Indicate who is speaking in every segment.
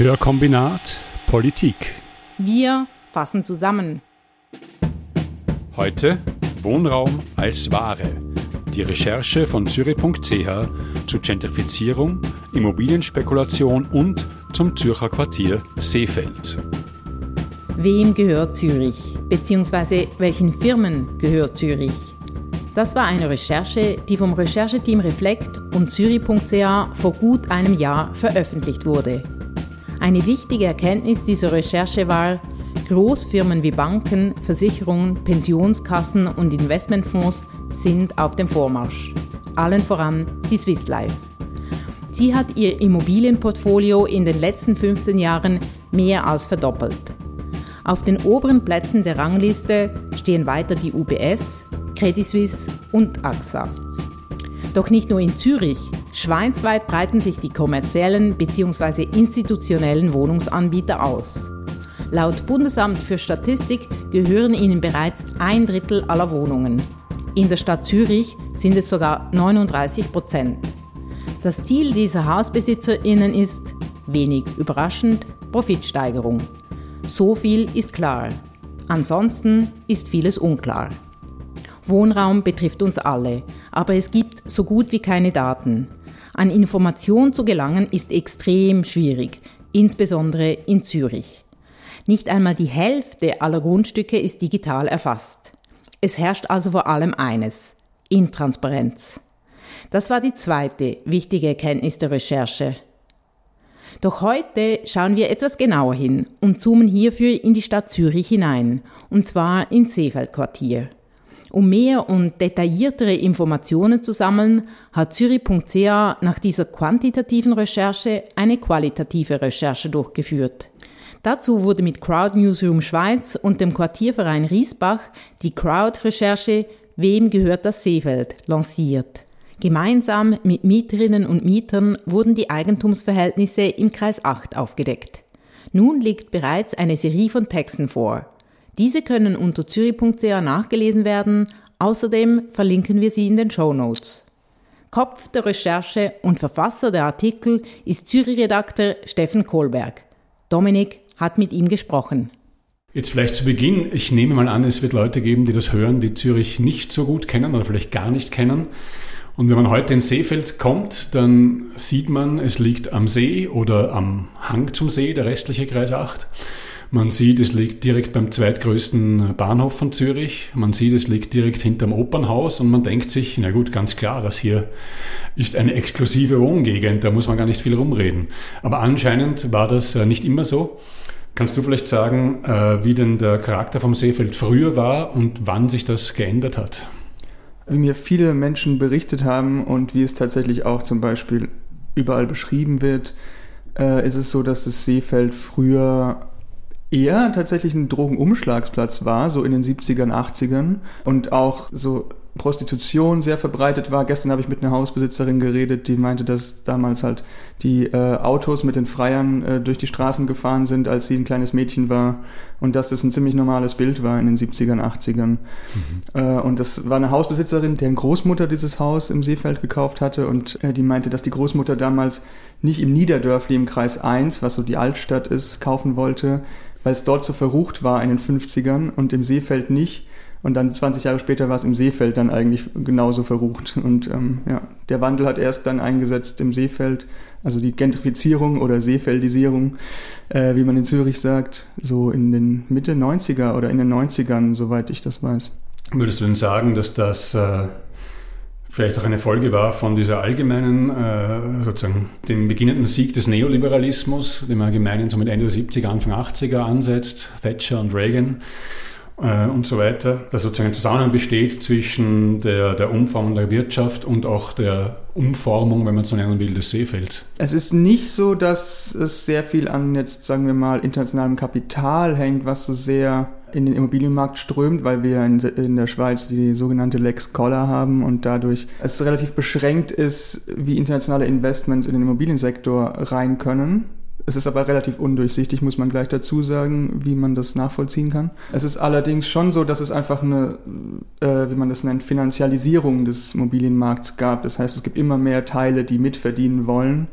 Speaker 1: Hörkombinat Politik.
Speaker 2: Wir fassen zusammen.
Speaker 1: Heute Wohnraum als Ware. Die Recherche von Zürich.ch zu Gentrifizierung, Immobilienspekulation und zum Zürcher Quartier Seefeld.
Speaker 2: Wem gehört Zürich? Beziehungsweise welchen Firmen gehört Zürich? Das war eine Recherche, die vom Rechercheteam Reflekt und Zürich.ch vor gut einem Jahr veröffentlicht wurde. Eine wichtige Erkenntnis dieser Recherche war, Großfirmen wie Banken, Versicherungen, Pensionskassen und Investmentfonds sind auf dem Vormarsch. Allen voran die Swiss Life. Sie hat ihr Immobilienportfolio in den letzten 15 Jahren mehr als verdoppelt. Auf den oberen Plätzen der Rangliste stehen weiter die UBS, Credit Suisse und AXA. Doch nicht nur in Zürich, schweinsweit breiten sich die kommerziellen bzw. institutionellen Wohnungsanbieter aus. Laut Bundesamt für Statistik gehören ihnen bereits ein Drittel aller Wohnungen. In der Stadt Zürich sind es sogar 39 Prozent. Das Ziel dieser HausbesitzerInnen ist, wenig überraschend, Profitsteigerung. So viel ist klar. Ansonsten ist vieles unklar. Wohnraum betrifft uns alle, aber es gibt so gut wie keine Daten. An Informationen zu gelangen ist extrem schwierig, insbesondere in Zürich. Nicht einmal die Hälfte aller Grundstücke ist digital erfasst. Es herrscht also vor allem eines, Intransparenz. Das war die zweite wichtige Erkenntnis der Recherche. Doch heute schauen wir etwas genauer hin und zoomen hierfür in die Stadt Zürich hinein, und zwar ins Seefeldquartier. Um mehr und detailliertere Informationen zu sammeln, hat Zürich.ch nach dieser quantitativen Recherche eine qualitative Recherche durchgeführt. Dazu wurde mit Crowd Newsroom Schweiz und dem Quartierverein Riesbach die Crowd-Recherche Wem gehört das Seefeld lanciert. Gemeinsam mit Mieterinnen und Mietern wurden die Eigentumsverhältnisse im Kreis 8 aufgedeckt. Nun liegt bereits eine Serie von Texten vor. Diese können unter zürich.ch nachgelesen werden. Außerdem verlinken wir sie in den Show Notes. Kopf der Recherche und Verfasser der Artikel ist Zürich-Redakteur Steffen Kohlberg. Dominik hat mit ihm gesprochen.
Speaker 1: Jetzt vielleicht zu Beginn, ich nehme mal an, es wird Leute geben, die das hören, die Zürich nicht so gut kennen oder vielleicht gar nicht kennen. Und wenn man heute ins Seefeld kommt, dann sieht man, es liegt am See oder am Hang zum See, der restliche Kreis 8. Man sieht, es liegt direkt beim zweitgrößten Bahnhof von Zürich. Man sieht, es liegt direkt hinterm Opernhaus und man denkt sich, na gut, ganz klar, das hier ist eine exklusive Wohngegend, da muss man gar nicht viel rumreden. Aber anscheinend war das äh, nicht immer so. Kannst du vielleicht sagen, äh, wie denn der Charakter vom Seefeld früher war und wann sich das geändert hat?
Speaker 3: Wie mir viele Menschen berichtet haben und wie es tatsächlich auch zum Beispiel überall beschrieben wird, äh, ist es so, dass das Seefeld früher eher tatsächlich ein Drogenumschlagsplatz war, so in den 70ern, 80ern und auch so Prostitution sehr verbreitet war. Gestern habe ich mit einer Hausbesitzerin geredet, die meinte, dass damals halt die äh, Autos mit den Freiern äh, durch die Straßen gefahren sind, als sie ein kleines Mädchen war und dass das ein ziemlich normales Bild war in den 70ern, 80ern. Mhm. Äh, und das war eine Hausbesitzerin, deren Großmutter dieses Haus im Seefeld gekauft hatte und äh, die meinte, dass die Großmutter damals nicht im Niederdörfli im Kreis 1, was so die Altstadt ist, kaufen wollte, weil es dort so verrucht war in den 50ern und im Seefeld nicht. Und dann 20 Jahre später war es im Seefeld dann eigentlich genauso verrucht. Und ähm, ja, der Wandel hat erst dann eingesetzt im Seefeld, also die Gentrifizierung oder Seefeldisierung, äh, wie man in Zürich sagt, so in den Mitte 90er oder in den 90ern, soweit ich das weiß.
Speaker 1: Würdest du denn sagen, dass das äh, vielleicht auch eine Folge war von dieser allgemeinen, äh, sozusagen dem beginnenden Sieg des Neoliberalismus, den man allgemein so mit Ende der 70er, Anfang 80er ansetzt, Thatcher und Reagan äh, und so weiter, dass sozusagen ein Zusammenhang besteht zwischen der, der Umformung der Wirtschaft und auch der Umformung, wenn man so nennen will, des Seefelds.
Speaker 3: Es ist nicht so, dass es sehr viel an jetzt, sagen wir mal, internationalem Kapital hängt, was so sehr in den Immobilienmarkt strömt, weil wir in, in der Schweiz die sogenannte Lex Collar haben und dadurch es relativ beschränkt ist, wie internationale Investments in den Immobiliensektor rein können. Es ist aber relativ undurchsichtig, muss man gleich dazu sagen, wie man das nachvollziehen kann. Es ist allerdings schon so, dass es einfach eine, äh, wie man das nennt, Finanzialisierung des Immobilienmarkts gab. Das heißt, es gibt immer mehr Teile, die mitverdienen wollen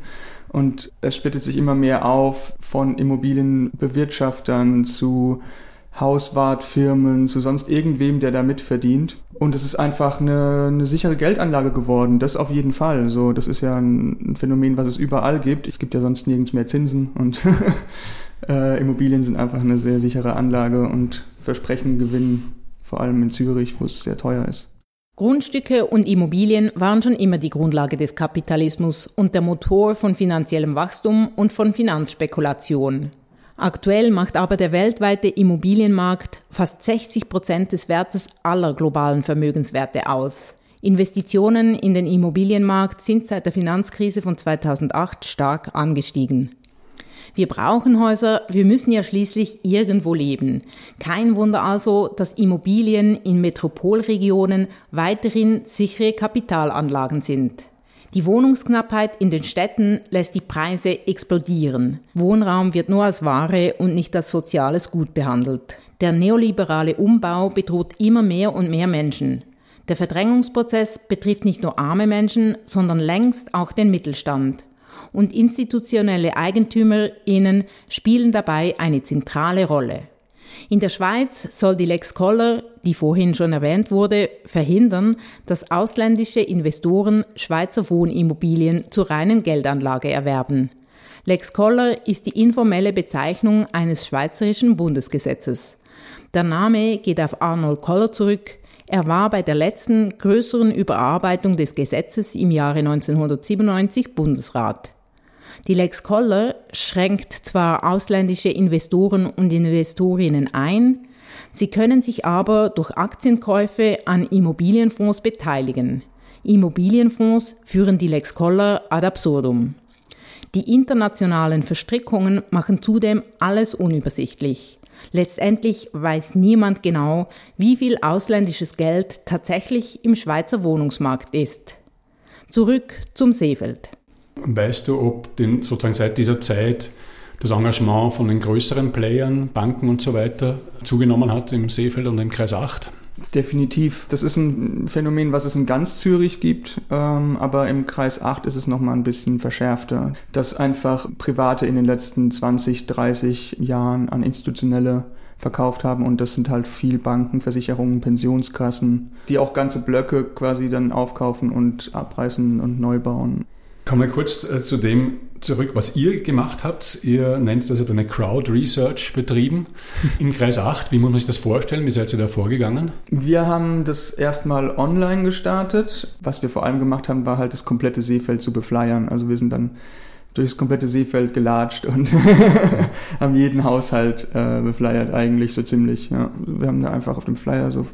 Speaker 3: Und es splittet sich immer mehr auf von Immobilienbewirtschaftern zu Hauswartfirmen, zu sonst irgendwem, der da mitverdient. Und es ist einfach eine, eine sichere Geldanlage geworden, das auf jeden Fall. So, das ist ja ein, ein Phänomen, was es überall gibt. Es gibt ja sonst nirgends mehr Zinsen und äh, Immobilien sind einfach eine sehr sichere Anlage und versprechen Gewinn, vor allem in Zürich, wo es sehr teuer ist.
Speaker 2: Grundstücke und Immobilien waren schon immer die Grundlage des Kapitalismus und der Motor von finanziellem Wachstum und von Finanzspekulation. Aktuell macht aber der weltweite Immobilienmarkt fast 60 Prozent des Wertes aller globalen Vermögenswerte aus. Investitionen in den Immobilienmarkt sind seit der Finanzkrise von 2008 stark angestiegen. Wir brauchen Häuser, wir müssen ja schließlich irgendwo leben. Kein Wunder also, dass Immobilien in Metropolregionen weiterhin sichere Kapitalanlagen sind. Die Wohnungsknappheit in den Städten lässt die Preise explodieren. Wohnraum wird nur als Ware und nicht als soziales Gut behandelt. Der neoliberale Umbau bedroht immer mehr und mehr Menschen. Der Verdrängungsprozess betrifft nicht nur arme Menschen, sondern längst auch den Mittelstand. Und institutionelle EigentümerInnen spielen dabei eine zentrale Rolle. In der Schweiz soll die Lex Koller, die vorhin schon erwähnt wurde, verhindern, dass ausländische Investoren Schweizer Wohnimmobilien zur reinen Geldanlage erwerben. Lex Koller ist die informelle Bezeichnung eines schweizerischen Bundesgesetzes. Der Name geht auf Arnold Koller zurück. Er war bei der letzten größeren Überarbeitung des Gesetzes im Jahre 1997 Bundesrat. Die Lex Koller schränkt zwar ausländische Investoren und Investorinnen ein, sie können sich aber durch Aktienkäufe an Immobilienfonds beteiligen. Immobilienfonds führen die Lex Koller ad absurdum. Die internationalen Verstrickungen machen zudem alles unübersichtlich. Letztendlich weiß niemand genau, wie viel ausländisches Geld tatsächlich im Schweizer Wohnungsmarkt ist. Zurück zum Seefeld.
Speaker 1: Weißt du, ob den, sozusagen seit dieser Zeit das Engagement von den größeren Playern, Banken und so weiter zugenommen hat im Seefeld und im Kreis 8?
Speaker 3: Definitiv. Das ist ein Phänomen, was es in ganz Zürich gibt, ähm, aber im Kreis 8 ist es nochmal ein bisschen verschärfter, dass einfach Private in den letzten 20, 30 Jahren an institutionelle verkauft haben und das sind halt viel Banken, Versicherungen, Pensionskassen, die auch ganze Blöcke quasi dann aufkaufen und abreißen und neu bauen.
Speaker 1: Kommen wir kurz äh, zu dem zurück, was ihr gemacht habt. Ihr nennt das eine Crowd Research betrieben im Kreis 8. Wie muss man sich das vorstellen? Wie seid ihr da vorgegangen?
Speaker 3: Wir haben das erstmal online gestartet. Was wir vor allem gemacht haben, war halt das komplette Seefeld zu befleiern. Also wir sind dann durchs komplette Seefeld gelatscht und haben jeden Haushalt äh, befleiert eigentlich so ziemlich. Ja. Wir haben da einfach auf dem Flyer so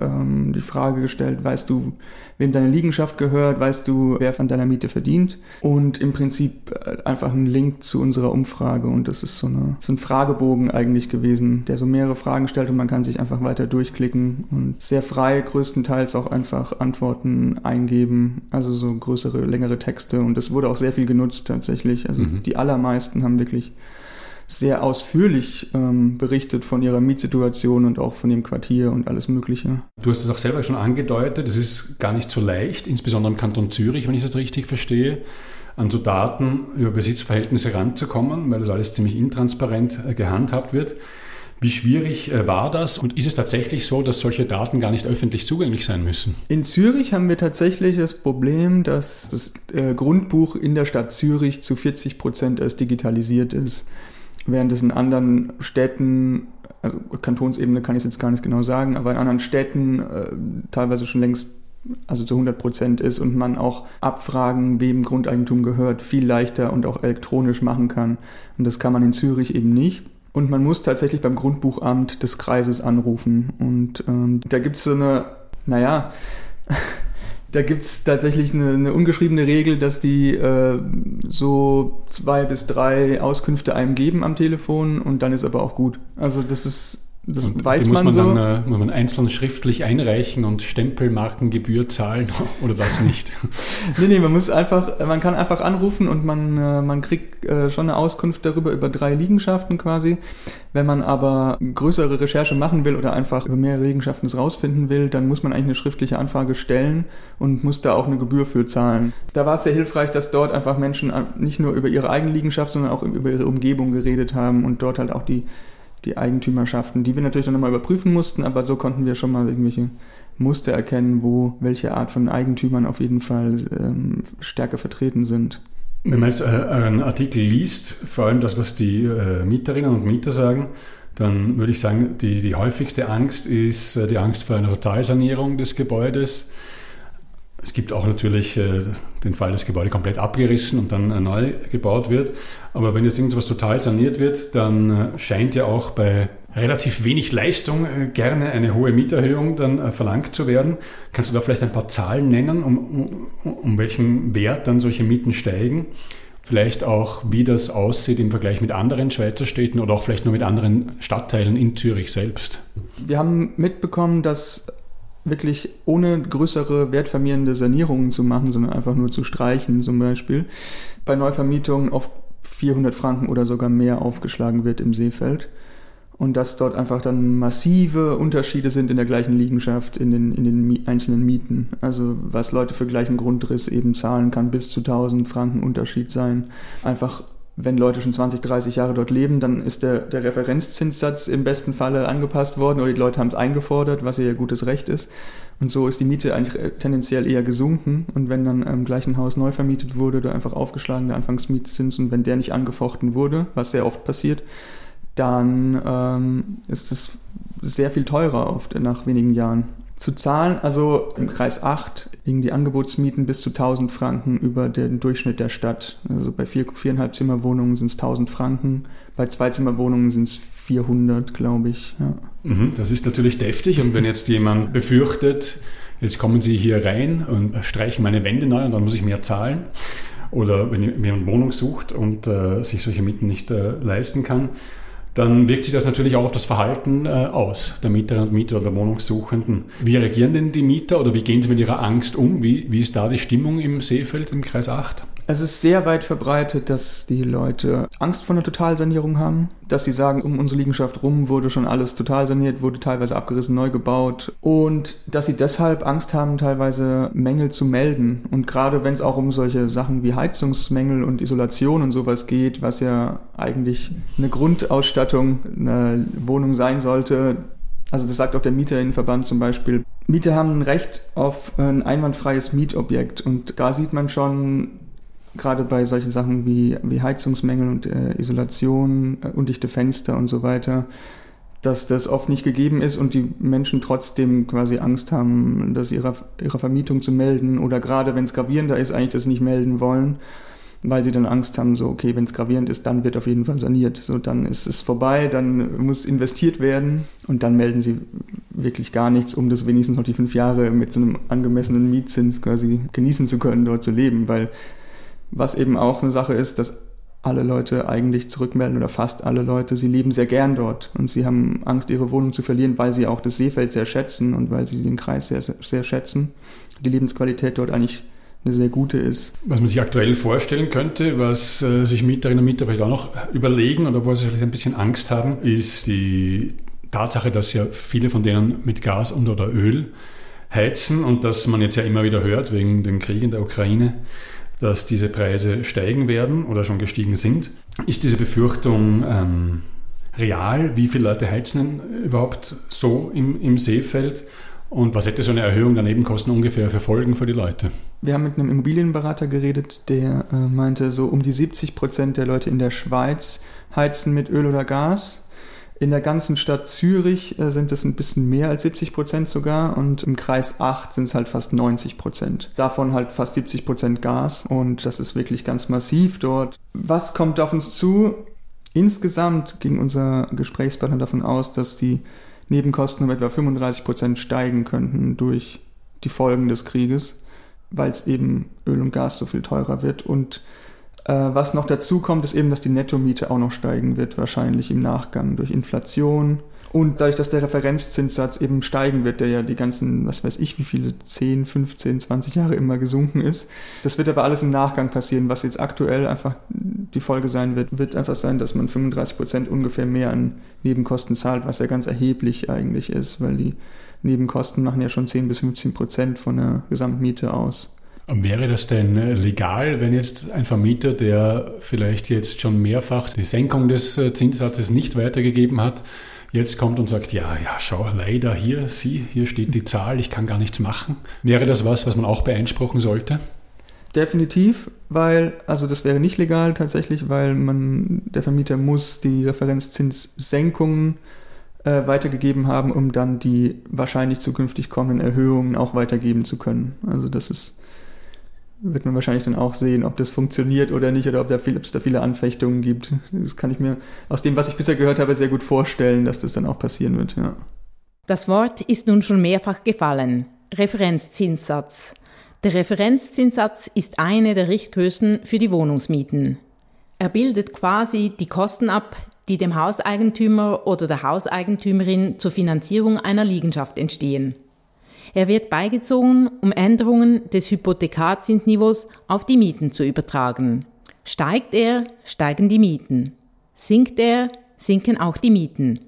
Speaker 3: ähm, die Frage gestellt, weißt du, wem deine Liegenschaft gehört, weißt du, wer von deiner Miete verdient? Und im Prinzip äh, einfach ein Link zu unserer Umfrage. Und das ist so, eine, so ein Fragebogen eigentlich gewesen, der so mehrere Fragen stellt und man kann sich einfach weiter durchklicken und sehr frei größtenteils auch einfach Antworten eingeben, also so größere, längere Texte. Und das wurde auch sehr viel genutzt tatsächlich, also mhm. die allermeisten haben wirklich sehr ausführlich ähm, berichtet von ihrer Mietsituation und auch von dem Quartier und alles Mögliche.
Speaker 1: Du hast es auch selber schon angedeutet, es ist gar nicht so leicht, insbesondere im Kanton Zürich, wenn ich das richtig verstehe, an so Daten über Besitzverhältnisse ranzukommen, weil das alles ziemlich intransparent äh, gehandhabt wird. Wie schwierig äh, war das und ist es tatsächlich so, dass solche Daten gar nicht öffentlich zugänglich sein müssen?
Speaker 3: In Zürich haben wir tatsächlich das Problem, dass das äh, Grundbuch in der Stadt Zürich zu 40 Prozent erst digitalisiert ist während es in anderen Städten, also Kantonsebene kann ich es jetzt gar nicht genau sagen, aber in anderen Städten äh, teilweise schon längst also zu 100 Prozent ist und man auch Abfragen, wem Grundeigentum gehört, viel leichter und auch elektronisch machen kann. Und das kann man in Zürich eben nicht. Und man muss tatsächlich beim Grundbuchamt des Kreises anrufen. Und ähm, da gibt es so eine, naja, da gibt es tatsächlich eine, eine, ungeschriebene Regel, dass die äh, so zwei bis drei Auskünfte einem geben am Telefon und dann ist aber auch gut. Also das ist das
Speaker 1: und
Speaker 3: weiß
Speaker 1: die muss
Speaker 3: man, so.
Speaker 1: Dann, äh, muss man einzeln schriftlich einreichen und Stempelmarkengebühr zahlen oder das nicht?
Speaker 3: nee, nee, man muss einfach, man kann einfach anrufen und man, äh, man kriegt äh, schon eine Auskunft darüber, über drei Liegenschaften quasi. Wenn man aber größere Recherche machen will oder einfach über mehrere Liegenschaften es rausfinden will, dann muss man eigentlich eine schriftliche Anfrage stellen und muss da auch eine Gebühr für zahlen. Da war es sehr hilfreich, dass dort einfach Menschen nicht nur über ihre eigene Liegenschaft, sondern auch über ihre Umgebung geredet haben und dort halt auch die die Eigentümerschaften, die wir natürlich dann nochmal überprüfen mussten, aber so konnten wir schon mal irgendwelche Muster erkennen, wo welche Art von Eigentümern auf jeden Fall ähm, stärker vertreten sind.
Speaker 1: Wenn man jetzt äh, einen Artikel liest, vor allem das, was die äh, Mieterinnen und Mieter sagen, dann würde ich sagen, die, die häufigste Angst ist äh, die Angst vor einer Totalsanierung des Gebäudes. Es gibt auch natürlich äh, den Fall, dass das Gebäude komplett abgerissen und dann äh, neu gebaut wird. Aber wenn jetzt irgendwas total saniert wird, dann äh, scheint ja auch bei relativ wenig Leistung gerne eine hohe Mieterhöhung dann verlangt zu werden. Kannst du da vielleicht ein paar Zahlen nennen, um, um, um welchen Wert dann solche Mieten steigen? Vielleicht auch, wie das aussieht im Vergleich mit anderen Schweizer Städten oder auch vielleicht nur mit anderen Stadtteilen in Zürich selbst.
Speaker 3: Wir haben mitbekommen, dass wirklich ohne größere wertvermehrende Sanierungen zu machen, sondern einfach nur zu streichen zum Beispiel, bei Neuvermietungen oft 400 Franken oder sogar mehr aufgeschlagen wird im Seefeld. Und dass dort einfach dann massive Unterschiede sind in der gleichen Liegenschaft, in den, in den einzelnen Mieten. Also was Leute für gleichen Grundriss eben zahlen kann, bis zu 1000 Franken Unterschied sein. Einfach wenn Leute schon 20, 30 Jahre dort leben, dann ist der, der Referenzzinssatz im besten Falle angepasst worden oder die Leute haben es eingefordert, was ihr gutes Recht ist. Und so ist die Miete eigentlich äh, tendenziell eher gesunken. Und wenn dann im gleichen Haus neu vermietet wurde, oder einfach aufgeschlagen der Anfangsmietzins und wenn der nicht angefochten wurde, was sehr oft passiert, dann ähm, ist es sehr viel teurer oft nach wenigen Jahren zu zahlen. Also im Kreis 8 liegen die Angebotsmieten bis zu 1000 Franken über den Durchschnitt der Stadt. Also bei vier, viereinhalb Zimmerwohnungen sind es 1000 Franken, bei zwei Zimmerwohnungen sind es 400, glaube ich. Ja.
Speaker 1: Mhm, das ist natürlich deftig und wenn jetzt jemand befürchtet, jetzt kommen Sie hier rein und streichen meine Wände neu und dann muss ich mehr zahlen, oder wenn jemand Wohnung sucht und äh, sich solche Mieten nicht äh, leisten kann, dann wirkt sich das natürlich auch auf das Verhalten äh, aus, der Mieterinnen und Mieter oder der Wohnungssuchenden. Wie reagieren denn die Mieter oder wie gehen sie mit ihrer Angst um? Wie, wie ist da die Stimmung im Seefeld im Kreis 8?
Speaker 3: Es ist sehr weit verbreitet, dass die Leute Angst vor einer Totalsanierung haben, dass sie sagen, um unsere Liegenschaft rum wurde schon alles total saniert, wurde teilweise abgerissen, neu gebaut und dass sie deshalb Angst haben, teilweise Mängel zu melden. Und gerade wenn es auch um solche Sachen wie Heizungsmängel und Isolation und sowas geht, was ja eigentlich eine Grundausstattung einer Wohnung sein sollte, also das sagt auch der Mieterinnenverband zum Beispiel. Mieter haben ein Recht auf ein einwandfreies Mietobjekt. Und da sieht man schon, gerade bei solchen Sachen wie, wie Heizungsmängel und äh, Isolation, äh, undichte Fenster und so weiter, dass das oft nicht gegeben ist und die Menschen trotzdem quasi Angst haben, das ihrer, ihrer Vermietung zu melden oder gerade wenn es gravierender ist, eigentlich das nicht melden wollen, weil sie dann Angst haben, so okay, wenn es gravierend ist, dann wird auf jeden Fall saniert. So, dann ist es vorbei, dann muss investiert werden und dann melden sie wirklich gar nichts, um das wenigstens noch die fünf Jahre mit so einem angemessenen Mietzins quasi genießen zu können, dort zu leben, weil was eben auch eine Sache ist, dass alle Leute eigentlich zurückmelden oder fast alle Leute, sie leben sehr gern dort und sie haben Angst, ihre Wohnung zu verlieren, weil sie auch das Seefeld sehr schätzen und weil sie den Kreis sehr, sehr schätzen. Die Lebensqualität dort eigentlich eine sehr gute ist.
Speaker 1: Was man sich aktuell vorstellen könnte, was äh, sich Mieterinnen und Mieter vielleicht auch noch überlegen oder wo sie vielleicht ein bisschen Angst haben, ist die Tatsache, dass ja viele von denen mit Gas und oder Öl heizen und dass man jetzt ja immer wieder hört wegen dem Krieg in der Ukraine, dass diese Preise steigen werden oder schon gestiegen sind. Ist diese Befürchtung ähm, real? Wie viele Leute heizen überhaupt so im, im Seefeld? Und was hätte so eine Erhöhung der Nebenkosten ungefähr für Folgen für die Leute?
Speaker 3: Wir haben mit einem Immobilienberater geredet, der äh, meinte, so um die 70 Prozent der Leute in der Schweiz heizen mit Öl oder Gas. In der ganzen Stadt Zürich äh, sind es ein bisschen mehr als 70 Prozent sogar und im Kreis 8 sind es halt fast 90 Prozent. Davon halt fast 70 Prozent Gas und das ist wirklich ganz massiv dort. Was kommt auf uns zu? Insgesamt ging unser Gesprächspartner davon aus, dass die Nebenkosten um etwa 35 Prozent steigen könnten durch die Folgen des Krieges, weil es eben Öl und Gas so viel teurer wird und äh, was noch dazu kommt, ist eben, dass die Nettomiete auch noch steigen wird, wahrscheinlich im Nachgang durch Inflation. Und dadurch, dass der Referenzzinssatz eben steigen wird, der ja die ganzen, was weiß ich, wie viele, 10, 15, 20 Jahre immer gesunken ist. Das wird aber alles im Nachgang passieren. Was jetzt aktuell einfach die Folge sein wird, wird einfach sein, dass man 35 Prozent ungefähr mehr an Nebenkosten zahlt, was ja ganz erheblich eigentlich ist, weil die Nebenkosten machen ja schon 10 bis 15 Prozent von der Gesamtmiete aus.
Speaker 1: Wäre das denn legal, wenn jetzt ein Vermieter, der vielleicht jetzt schon mehrfach die Senkung des äh, Zinssatzes nicht weitergegeben hat, jetzt kommt und sagt, ja, ja, schau, leider hier, sieh, hier steht die Zahl, ich kann gar nichts machen. Wäre das was, was man auch beeinspruchen sollte?
Speaker 3: Definitiv, weil, also das wäre nicht legal tatsächlich, weil man, der Vermieter muss die Referenzzinssenkungen äh, weitergegeben haben, um dann die wahrscheinlich zukünftig kommenden Erhöhungen auch weitergeben zu können. Also das ist wird man wahrscheinlich dann auch sehen, ob das funktioniert oder nicht oder ob, da viel, ob es da viele Anfechtungen gibt. Das kann ich mir aus dem, was ich bisher gehört habe, sehr gut vorstellen, dass das dann auch passieren wird. Ja.
Speaker 2: Das Wort ist nun schon mehrfach gefallen. Referenzzinssatz. Der Referenzzinssatz ist eine der Richtgrößen für die Wohnungsmieten. Er bildet quasi die Kosten ab, die dem Hauseigentümer oder der Hauseigentümerin zur Finanzierung einer Liegenschaft entstehen. Er wird beigezogen, um Änderungen des Hypothekarzinsniveaus auf die Mieten zu übertragen. Steigt er, steigen die Mieten. Sinkt er, sinken auch die Mieten.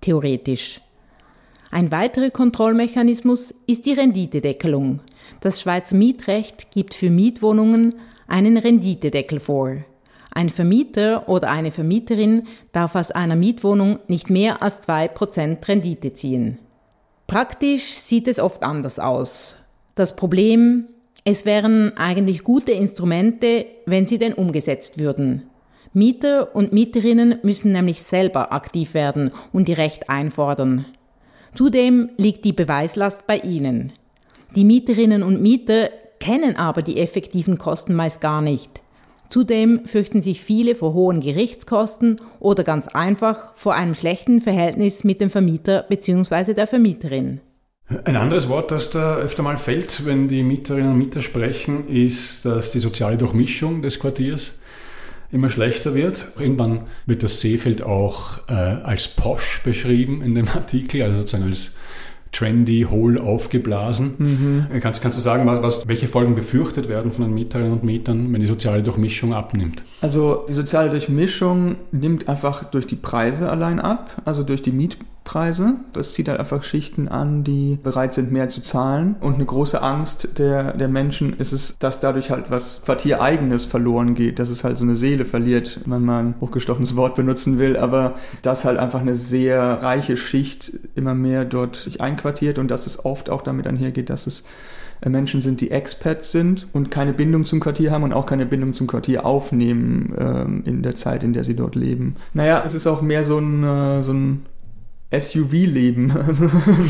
Speaker 2: Theoretisch. Ein weiterer Kontrollmechanismus ist die Renditedeckelung. Das Schweizer Mietrecht gibt für Mietwohnungen einen Renditedeckel vor. Ein Vermieter oder eine Vermieterin darf aus einer Mietwohnung nicht mehr als zwei Prozent Rendite ziehen. Praktisch sieht es oft anders aus. Das Problem, es wären eigentlich gute Instrumente, wenn sie denn umgesetzt würden. Mieter und Mieterinnen müssen nämlich selber aktiv werden und die Recht einfordern. Zudem liegt die Beweislast bei ihnen. Die Mieterinnen und Mieter kennen aber die effektiven Kosten meist gar nicht. Zudem fürchten sich viele vor hohen Gerichtskosten oder ganz einfach vor einem schlechten Verhältnis mit dem Vermieter bzw. der Vermieterin.
Speaker 1: Ein anderes Wort, das da öfter mal fällt, wenn die Mieterinnen und Mieter sprechen, ist, dass die soziale Durchmischung des Quartiers immer schlechter wird. Irgendwann wird das Seefeld auch äh, als posch beschrieben in dem Artikel, also sozusagen als trendy, hohl aufgeblasen. Mhm. Kannst, kannst du sagen, was, welche Folgen befürchtet werden von den Mieterinnen und Mietern, wenn die soziale Durchmischung abnimmt?
Speaker 3: Also die soziale Durchmischung nimmt einfach durch die Preise allein ab, also durch die Mietpreise Preise. Das zieht halt einfach Schichten an, die bereit sind, mehr zu zahlen. Und eine große Angst der, der Menschen ist es, dass dadurch halt was Quartiereigenes verloren geht, dass es halt so eine Seele verliert, wenn man ein hochgestochenes Wort benutzen will, aber dass halt einfach eine sehr reiche Schicht immer mehr dort sich einquartiert und dass es oft auch damit einhergeht, dass es Menschen sind, die Expats sind und keine Bindung zum Quartier haben und auch keine Bindung zum Quartier aufnehmen ähm, in der Zeit, in der sie dort leben. Naja, es ist auch mehr so ein, äh, so ein SUV-Leben, also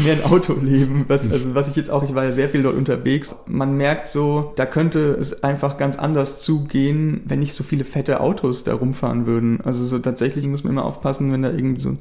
Speaker 3: mehr ein Autoleben. Was, also was ich jetzt auch, ich war ja sehr viel dort unterwegs. Man merkt so, da könnte es einfach ganz anders zugehen, wenn nicht so viele fette Autos da rumfahren würden. Also so tatsächlich muss man immer aufpassen, wenn da irgendwie so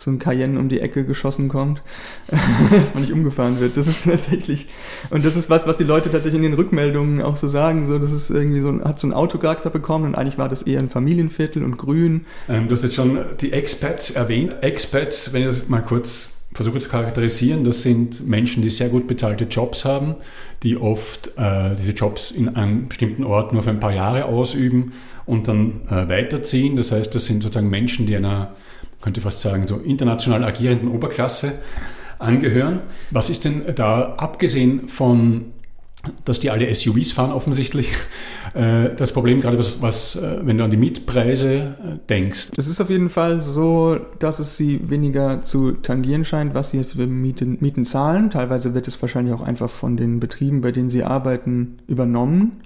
Speaker 3: so ein Cayenne um die Ecke geschossen kommt, dass man nicht umgefahren wird. Das ist tatsächlich, und das ist was, was die Leute tatsächlich in den Rückmeldungen auch so sagen, so, das ist irgendwie so, hat so ein Autocharakter bekommen und eigentlich war das eher ein Familienviertel und grün.
Speaker 1: Ähm, du hast jetzt schon die Expats erwähnt. Expats, wenn ich das mal kurz versuche zu charakterisieren, das sind Menschen, die sehr gut bezahlte Jobs haben, die oft äh, diese Jobs in einem bestimmten Ort nur für ein paar Jahre ausüben und dann äh, weiterziehen. Das heißt, das sind sozusagen Menschen, die einer könnte fast sagen, so international agierenden Oberklasse angehören. Was ist denn da, abgesehen von, dass die alle SUVs fahren offensichtlich, äh, das Problem gerade, was, was, äh, wenn du an die Mietpreise äh, denkst?
Speaker 3: Es ist auf jeden Fall so, dass es sie weniger zu tangieren scheint, was sie für Mieten, Mieten zahlen. Teilweise wird es wahrscheinlich auch einfach von den Betrieben, bei denen sie arbeiten, übernommen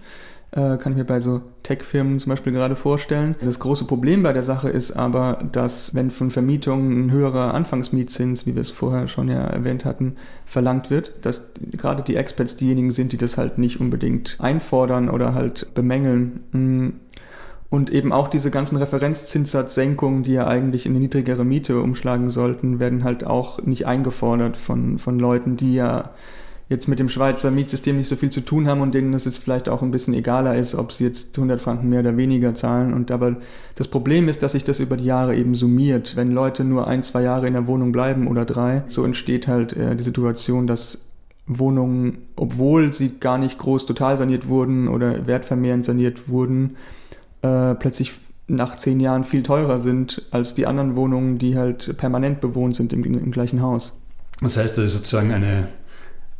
Speaker 3: äh, kann ich mir bei so Tech-Firmen zum Beispiel gerade vorstellen. Das große Problem bei der Sache ist aber, dass wenn von Vermietungen ein höherer Anfangsmietzins, wie wir es vorher schon ja erwähnt hatten, verlangt wird, dass gerade die Experts diejenigen sind, die das halt nicht unbedingt einfordern oder halt bemängeln. Mm. Und eben auch diese ganzen Referenzzinssatzsenkungen, die ja eigentlich in eine niedrigere Miete umschlagen sollten, werden halt auch nicht eingefordert von, von Leuten, die ja jetzt mit dem Schweizer Mietsystem nicht so viel zu tun haben und denen es jetzt vielleicht auch ein bisschen egaler ist, ob sie jetzt 100 Franken mehr oder weniger zahlen. Und aber das Problem ist, dass sich das über die Jahre eben summiert. Wenn Leute nur ein, zwei Jahre in der Wohnung bleiben oder drei, so entsteht halt äh, die Situation, dass Wohnungen, obwohl sie gar nicht groß total saniert wurden oder wertvermehrend saniert wurden, äh, plötzlich nach zehn Jahren viel teurer sind als die anderen Wohnungen, die halt permanent bewohnt sind im, im gleichen Haus.
Speaker 1: Das heißt, das ist sozusagen eine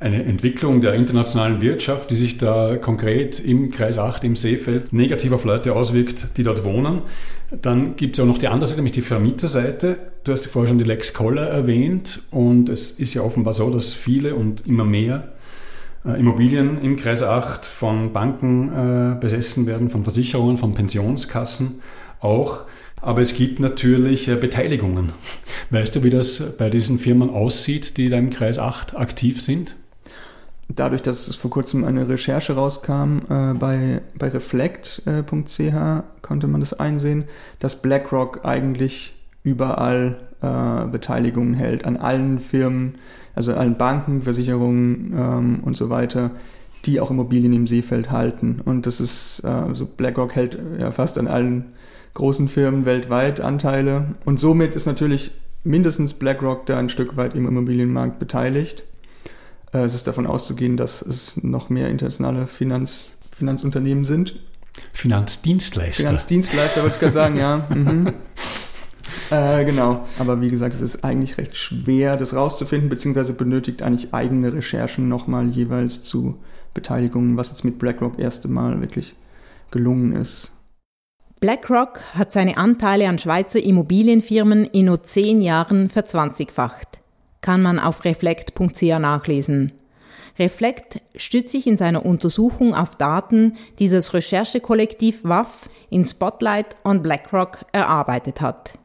Speaker 1: eine Entwicklung der internationalen Wirtschaft, die sich da konkret im Kreis 8, im Seefeld, negativ auf Leute auswirkt, die dort wohnen. Dann gibt es auch noch die andere Seite, nämlich die Vermieterseite. Du hast ja vorher schon die Lex Koller erwähnt und es ist ja offenbar so, dass viele und immer mehr äh, Immobilien im Kreis 8 von Banken äh, besessen werden, von Versicherungen, von Pensionskassen auch. Aber es gibt natürlich äh, Beteiligungen. Weißt du, wie das bei diesen Firmen aussieht, die da im Kreis 8 aktiv sind?
Speaker 3: Dadurch, dass es vor kurzem eine Recherche rauskam äh, bei, bei reflect.ch, äh, konnte man das einsehen, dass BlackRock eigentlich überall äh, Beteiligungen hält, an allen Firmen, also allen Banken, Versicherungen ähm, und so weiter, die auch Immobilien im Seefeld halten. Und das ist, äh, also BlackRock hält ja fast an allen großen Firmen weltweit Anteile. Und somit ist natürlich mindestens BlackRock da ein Stück weit im Immobilienmarkt beteiligt. Äh, es ist davon auszugehen, dass es noch mehr internationale Finanz, Finanzunternehmen sind.
Speaker 1: Finanzdienstleister.
Speaker 3: Finanzdienstleister wollte ich gerade sagen, ja. Mhm. Äh, genau, aber wie gesagt, es ist eigentlich recht schwer, das rauszufinden, beziehungsweise benötigt eigentlich eigene Recherchen nochmal jeweils zu Beteiligungen, was jetzt mit BlackRock erste Mal wirklich gelungen ist.
Speaker 2: BlackRock hat seine Anteile an Schweizer Immobilienfirmen in nur zehn Jahren verzwanzigfacht kann man auf reflekt.ch nachlesen. Reflekt stützt sich in seiner Untersuchung auf Daten, die das Recherchekollektiv WAF in Spotlight on BlackRock erarbeitet hat.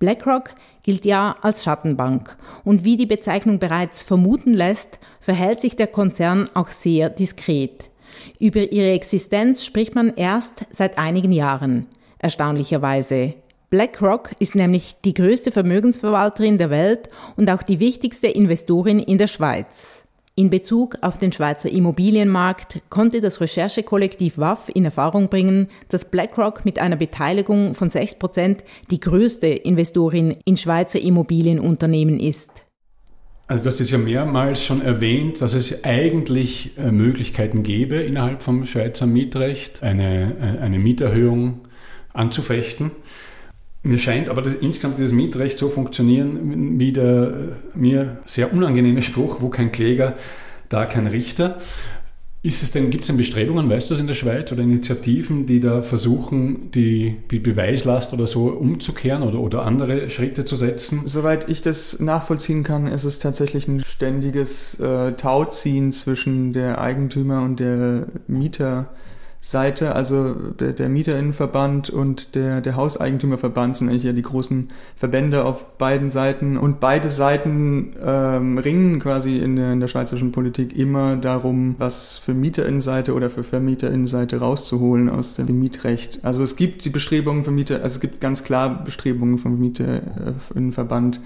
Speaker 2: BlackRock gilt ja als Schattenbank und wie die Bezeichnung bereits vermuten lässt, verhält sich der Konzern auch sehr diskret. Über ihre Existenz spricht man erst seit einigen Jahren, erstaunlicherweise. BlackRock ist nämlich die größte Vermögensverwalterin der Welt und auch die wichtigste Investorin in der Schweiz. In Bezug auf den Schweizer Immobilienmarkt konnte das Recherchekollektiv WAF in Erfahrung bringen, dass BlackRock mit einer Beteiligung von 6% die größte Investorin in Schweizer Immobilienunternehmen ist.
Speaker 1: Also du hast es ja mehrmals schon erwähnt, dass es eigentlich äh, Möglichkeiten gäbe, innerhalb vom Schweizer Mietrecht eine, äh, eine Mieterhöhung anzufechten. Mir scheint aber das, insgesamt dieses Mietrecht so funktionieren wie der äh, mir sehr unangenehme Spruch, wo kein Kläger, da kein Richter. Ist es denn, gibt es denn Bestrebungen, weißt du das in der Schweiz oder Initiativen, die da versuchen, die, die Beweislast oder so umzukehren oder, oder andere Schritte zu setzen?
Speaker 3: Soweit ich das nachvollziehen kann, ist es tatsächlich ein ständiges äh, Tauziehen zwischen der Eigentümer und der Mieter. Seite, also der, der Mieterinnenverband und der, der Hauseigentümerverband sind eigentlich ja die großen Verbände auf beiden Seiten. Und beide Seiten ähm, ringen quasi in der, in der schweizerischen Politik immer darum, was für Mieterinnenseite oder für Vermieterinnenseite rauszuholen aus dem Mietrecht. Also es gibt die Bestrebungen von Mieter, also es gibt ganz klar Bestrebungen vom Mieterinnenverband,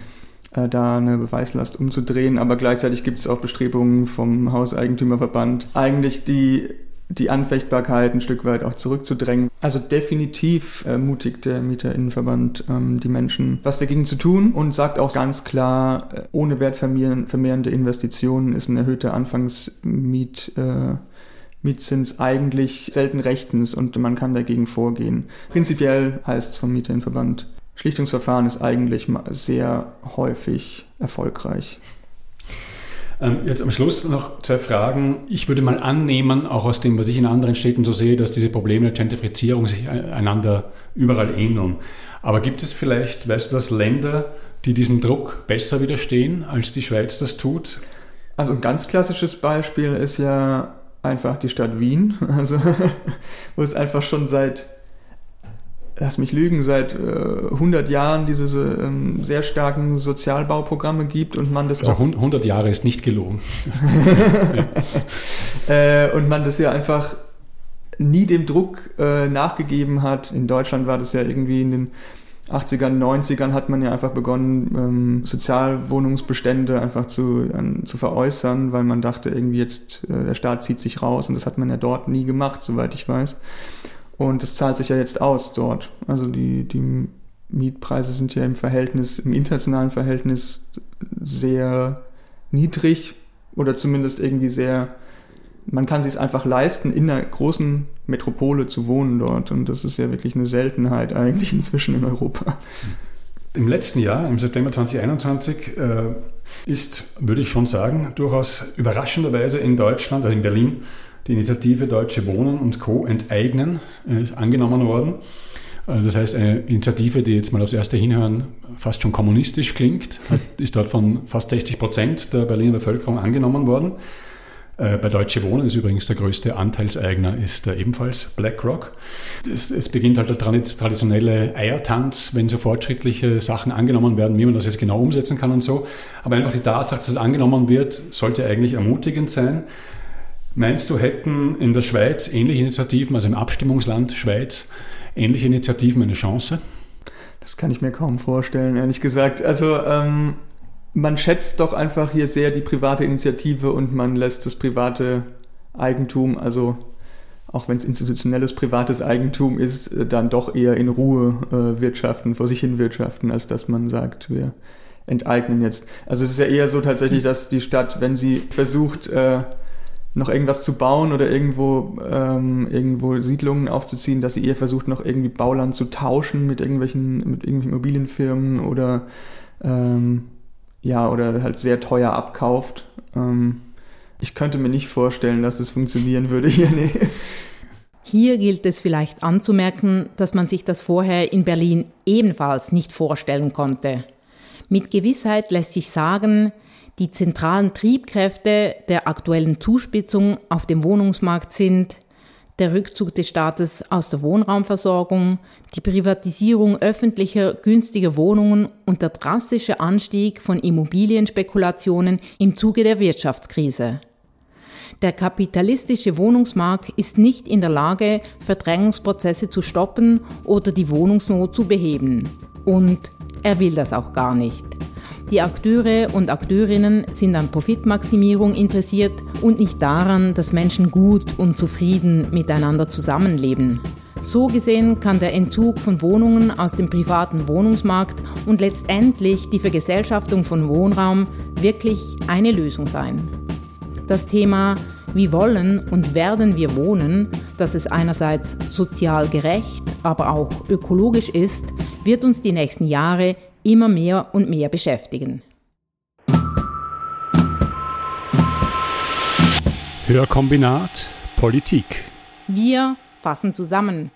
Speaker 3: äh, da eine Beweislast umzudrehen, aber gleichzeitig gibt es auch Bestrebungen vom Hauseigentümerverband, eigentlich die die Anfechtbarkeit ein Stück weit auch zurückzudrängen. Also definitiv ermutigt der Mieterinnenverband ähm, die Menschen, was dagegen zu tun und sagt auch ganz klar, äh, ohne wertvermehrende Investitionen ist ein erhöhter Anfangsmiet äh, Mietzins eigentlich selten rechtens und man kann dagegen vorgehen. Prinzipiell heißt es vom Mieterinnenverband, Schlichtungsverfahren ist eigentlich sehr häufig erfolgreich.
Speaker 1: Ähm, jetzt am Schluss noch zwei Fragen. Ich würde mal annehmen, auch aus dem, was ich in anderen Städten so sehe, dass diese Probleme der Gentrifizierung sich einander überall ähneln. Aber gibt es vielleicht, weißt du das, Länder, die diesem Druck besser widerstehen, als die Schweiz das tut?
Speaker 3: Also ein ganz klassisches Beispiel ist ja einfach die Stadt Wien, also wo es einfach schon seit lass mich lügen, seit äh, 100 Jahren diese ähm, sehr starken Sozialbauprogramme gibt und man das
Speaker 1: also auch... 100 Jahre ist nicht gelogen.
Speaker 3: äh, und man das ja einfach nie dem Druck äh, nachgegeben hat. In Deutschland war das ja irgendwie in den 80ern, 90ern hat man ja einfach begonnen, ähm, Sozialwohnungsbestände einfach zu, an, zu veräußern, weil man dachte, irgendwie jetzt äh, der Staat zieht sich raus und das hat man ja dort nie gemacht, soweit ich weiß. Und das zahlt sich ja jetzt aus dort. Also die, die Mietpreise sind ja im Verhältnis, im internationalen Verhältnis sehr niedrig oder zumindest irgendwie sehr, man kann sich es einfach leisten, in einer großen Metropole zu wohnen dort. Und das ist ja wirklich eine Seltenheit eigentlich inzwischen in Europa.
Speaker 1: Im letzten Jahr, im September 2021, äh, ist, würde ich schon sagen, durchaus überraschenderweise in Deutschland, also in Berlin, die Initiative Deutsche Wohnen und Co. enteignen äh, angenommen worden. Also das heißt, eine Initiative, die jetzt mal aufs erste Hinhören fast schon kommunistisch klingt, ist dort von fast 60 Prozent der Berliner Bevölkerung angenommen worden. Äh, bei Deutsche Wohnen ist übrigens der größte Anteilseigner ist ebenfalls BlackRock. Es, es, beginnt halt der traditionelle Eiertanz, wenn so fortschrittliche Sachen angenommen werden, wie man das jetzt genau umsetzen kann und so. Aber einfach die Tatsache, dass es angenommen wird, sollte eigentlich ermutigend sein. Meinst du, hätten in der Schweiz ähnliche Initiativen, also im Abstimmungsland Schweiz, ähnliche Initiativen eine Chance?
Speaker 3: Das kann ich mir kaum vorstellen, ehrlich gesagt. Also ähm, man schätzt doch einfach hier sehr die private Initiative und man lässt das private Eigentum, also auch wenn es institutionelles privates Eigentum ist, äh, dann doch eher in Ruhe äh, wirtschaften, vor sich hin wirtschaften, als dass man sagt, wir enteignen jetzt. Also es ist ja eher so tatsächlich, dass die Stadt, wenn sie versucht, äh, noch irgendwas zu bauen oder irgendwo, ähm, irgendwo Siedlungen aufzuziehen, dass sie eher versucht, noch irgendwie Bauland zu tauschen mit irgendwelchen, mit irgendwelchen Immobilienfirmen oder ähm, ja, oder halt sehr teuer abkauft. Ähm, ich könnte mir nicht vorstellen, dass das funktionieren würde hier. Nee.
Speaker 2: Hier gilt es vielleicht anzumerken, dass man sich das vorher in Berlin ebenfalls nicht vorstellen konnte. Mit Gewissheit lässt sich sagen, die zentralen Triebkräfte der aktuellen Zuspitzung auf dem Wohnungsmarkt sind der Rückzug des Staates aus der Wohnraumversorgung, die Privatisierung öffentlicher günstiger Wohnungen und der drastische Anstieg von Immobilienspekulationen im Zuge der Wirtschaftskrise. Der kapitalistische Wohnungsmarkt ist nicht in der Lage, Verdrängungsprozesse zu stoppen oder die Wohnungsnot zu beheben. Und er will das auch gar nicht. Die Akteure und Akteurinnen sind an Profitmaximierung interessiert und nicht daran, dass Menschen gut und zufrieden miteinander zusammenleben. So gesehen kann der Entzug von Wohnungen aus dem privaten Wohnungsmarkt und letztendlich die Vergesellschaftung von Wohnraum wirklich eine Lösung sein. Das Thema wie wollen und werden wir wohnen, dass es einerseits sozial gerecht, aber auch ökologisch ist, wird uns die nächsten Jahre immer mehr und mehr beschäftigen.
Speaker 1: Hörkombinat Politik.
Speaker 2: Wir fassen zusammen.